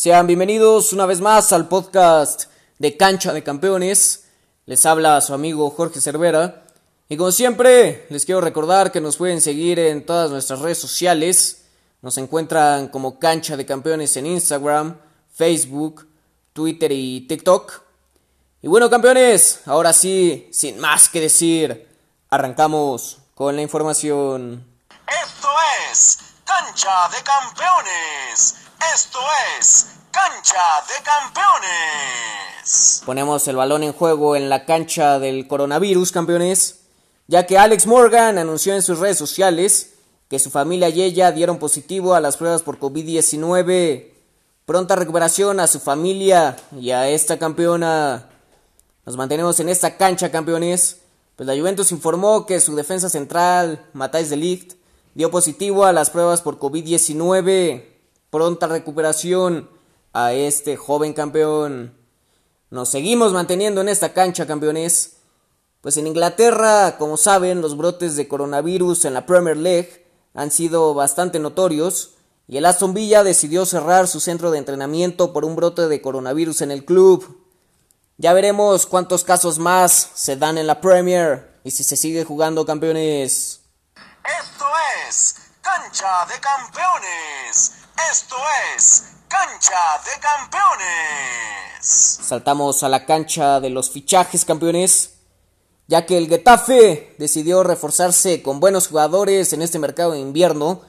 Sean bienvenidos una vez más al podcast de Cancha de Campeones. Les habla su amigo Jorge Cervera. Y como siempre, les quiero recordar que nos pueden seguir en todas nuestras redes sociales. Nos encuentran como Cancha de Campeones en Instagram, Facebook, Twitter y TikTok. Y bueno, campeones, ahora sí, sin más que decir, arrancamos con la información. Esto es Cancha de Campeones. Esto es Cancha de Campeones. Ponemos el balón en juego en la cancha del coronavirus, campeones, ya que Alex Morgan anunció en sus redes sociales que su familia y ella dieron positivo a las pruebas por COVID-19. Pronta recuperación a su familia y a esta campeona. Nos mantenemos en esta cancha, campeones. Pues la Juventus informó que su defensa central, Matthijs de Ligt, dio positivo a las pruebas por COVID-19 pronta recuperación a este joven campeón. Nos seguimos manteniendo en esta cancha, campeones. Pues en Inglaterra, como saben, los brotes de coronavirus en la Premier League han sido bastante notorios y el Aston Villa decidió cerrar su centro de entrenamiento por un brote de coronavirus en el club. Ya veremos cuántos casos más se dan en la Premier y si se sigue jugando campeones. Esto es Cancha de Campeones. Esto es Cancha de Campeones. Saltamos a la cancha de los fichajes campeones, ya que el Getafe decidió reforzarse con buenos jugadores en este mercado de invierno.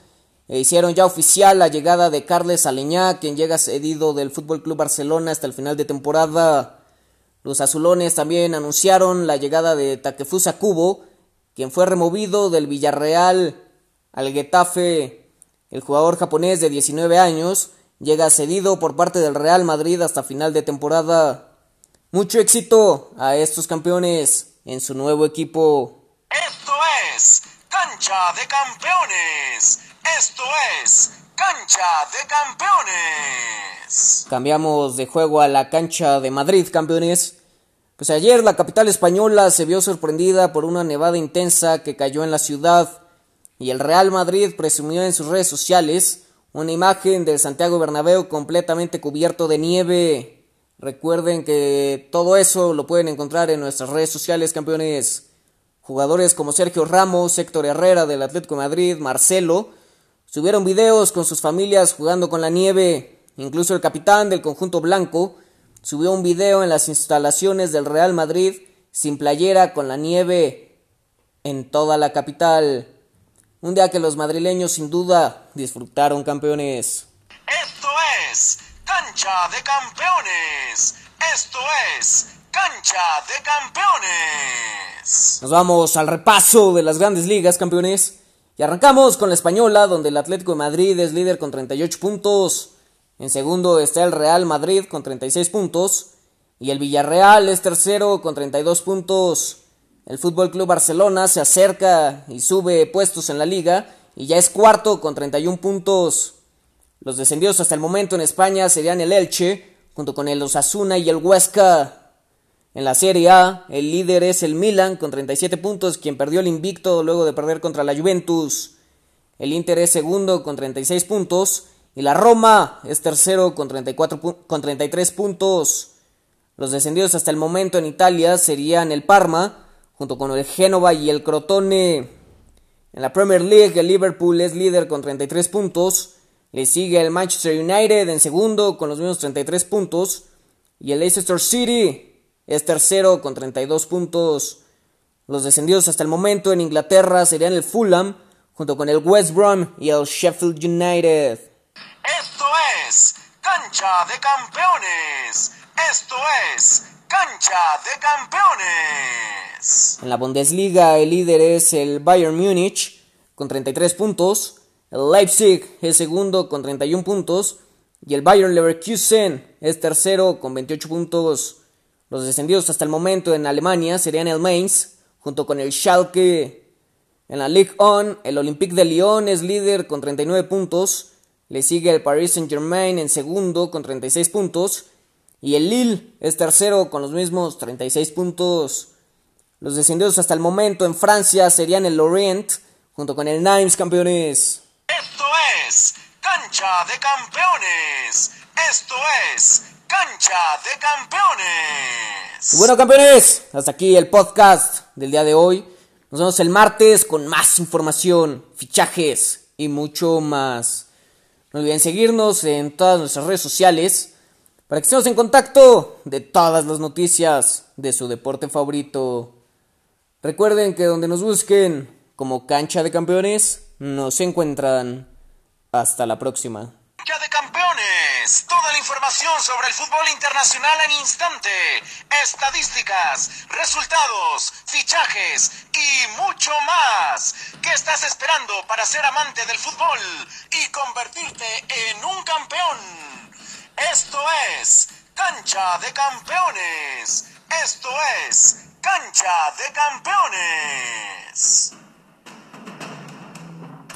E hicieron ya oficial la llegada de Carles Aleñá, quien llega cedido del Fútbol Club Barcelona hasta el final de temporada. Los azulones también anunciaron la llegada de Takefusa Kubo, quien fue removido del Villarreal al Getafe el jugador japonés de 19 años llega cedido por parte del Real Madrid hasta final de temporada. Mucho éxito a estos campeones en su nuevo equipo. Esto es Cancha de Campeones. Esto es Cancha de Campeones. Cambiamos de juego a la cancha de Madrid, campeones. Pues ayer la capital española se vio sorprendida por una nevada intensa que cayó en la ciudad y el Real Madrid presumió en sus redes sociales una imagen del Santiago Bernabéu completamente cubierto de nieve. Recuerden que todo eso lo pueden encontrar en nuestras redes sociales, campeones. Jugadores como Sergio Ramos, Héctor Herrera del Atlético de Madrid, Marcelo, subieron videos con sus familias jugando con la nieve. Incluso el capitán del conjunto blanco subió un video en las instalaciones del Real Madrid sin playera con la nieve en toda la capital. Un día que los madrileños sin duda disfrutaron campeones. Esto es Cancha de Campeones. Esto es Cancha de Campeones. Nos vamos al repaso de las grandes ligas, campeones. Y arrancamos con la española, donde el Atlético de Madrid es líder con 38 puntos. En segundo está el Real Madrid con 36 puntos. Y el Villarreal es tercero con 32 puntos. El Fútbol Club Barcelona se acerca y sube puestos en la liga y ya es cuarto con 31 puntos. Los descendidos hasta el momento en España serían el Elche, junto con el Osasuna y el Huesca. En la Serie A, el líder es el Milan con 37 puntos, quien perdió el invicto luego de perder contra la Juventus. El Inter es segundo con 36 puntos y la Roma es tercero con, 34 con 33 puntos. Los descendidos hasta el momento en Italia serían el Parma, junto con el Génova y el Crotone. En la Premier League, el Liverpool es líder con 33 puntos. Le sigue el Manchester United en segundo con los mismos 33 puntos. Y el Leicester City es tercero con 32 puntos. Los descendidos hasta el momento en Inglaterra serían el Fulham junto con el West Brom y el Sheffield United. Esto es Cancha de Campeones. Esto es Cancha de Campeones. En la Bundesliga el líder es el Bayern Múnich con 33 puntos. El Leipzig es segundo con 31 puntos. Y el Bayern Leverkusen es tercero con 28 puntos. Los descendidos hasta el momento en Alemania serían el Mainz, junto con el Schalke. En la Ligue 1, el Olympique de Lyon es líder con 39 puntos. Le sigue el Paris Saint-Germain en segundo con 36 puntos. Y el Lille es tercero con los mismos 36 puntos. Los descendidos hasta el momento en Francia serían el Lorient junto con el Nimes campeones. Esto es Cancha de Campeones. Esto es Cancha de Campeones. bueno campeones, hasta aquí el podcast del día de hoy. Nos vemos el martes con más información, fichajes y mucho más. No olviden seguirnos en todas nuestras redes sociales para que estemos en contacto de todas las noticias de su deporte favorito. Recuerden que donde nos busquen como cancha de campeones, nos encuentran. Hasta la próxima. Cancha de campeones, toda la información sobre el fútbol internacional en instante, estadísticas, resultados, fichajes y mucho más. ¿Qué estás esperando para ser amante del fútbol y convertirte en un campeón? Esto es Cancha de Campeones. Esto es Cancha de Campeones.